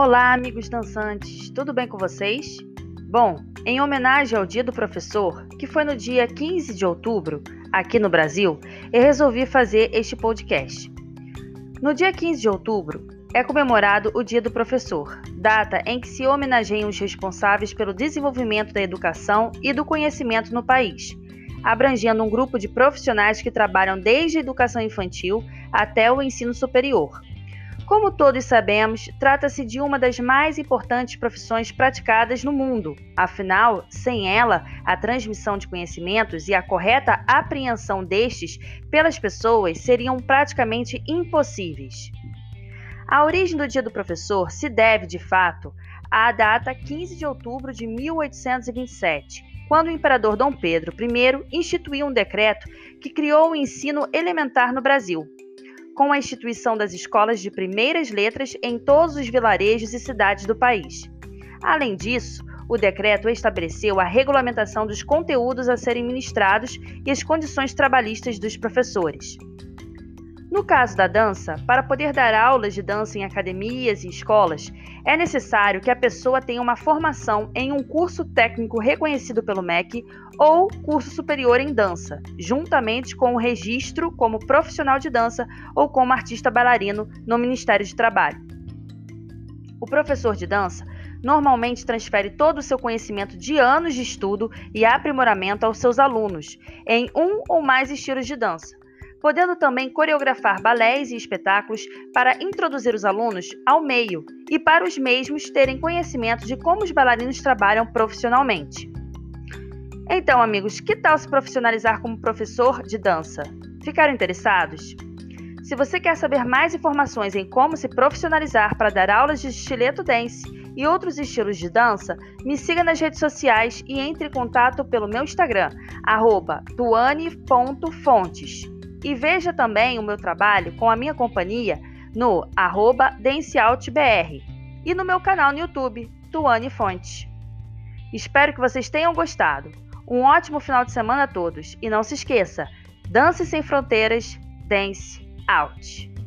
Olá, amigos dançantes, tudo bem com vocês? Bom, em homenagem ao Dia do Professor, que foi no dia 15 de outubro, aqui no Brasil, eu resolvi fazer este podcast. No dia 15 de outubro é comemorado o Dia do Professor, data em que se homenageiam os responsáveis pelo desenvolvimento da educação e do conhecimento no país, abrangendo um grupo de profissionais que trabalham desde a educação infantil até o ensino superior como todos sabemos, trata-se de uma das mais importantes profissões praticadas no mundo. Afinal, sem ela, a transmissão de conhecimentos e a correta apreensão destes pelas pessoas seriam praticamente impossíveis. A origem do Dia do Professor se deve, de fato, à data 15 de outubro de 1827, quando o imperador Dom Pedro I instituiu um decreto que criou o ensino elementar no Brasil com a instituição das escolas de primeiras letras em todos os vilarejos e cidades do país. Além disso, o decreto estabeleceu a regulamentação dos conteúdos a serem ministrados e as condições trabalhistas dos professores. No caso da dança, para poder dar aulas de dança em academias e escolas, é necessário que a pessoa tenha uma formação em um curso técnico reconhecido pelo MEC ou curso superior em dança, juntamente com o registro como profissional de dança ou como artista bailarino no Ministério de Trabalho. O professor de dança normalmente transfere todo o seu conhecimento de anos de estudo e aprimoramento aos seus alunos em um ou mais estilos de dança podendo também coreografar balés e espetáculos para introduzir os alunos ao meio e para os mesmos terem conhecimento de como os bailarinos trabalham profissionalmente. Então, amigos, que tal se profissionalizar como professor de dança? Ficaram interessados? Se você quer saber mais informações em como se profissionalizar para dar aulas de estileto dance e outros estilos de dança, me siga nas redes sociais e entre em contato pelo meu Instagram, tuane.fontes. E veja também o meu trabalho com a minha companhia no arroba DenseOutBR e no meu canal no YouTube, Tuane Fontes. Espero que vocês tenham gostado. Um ótimo final de semana a todos e não se esqueça, dance sem fronteiras, dance out.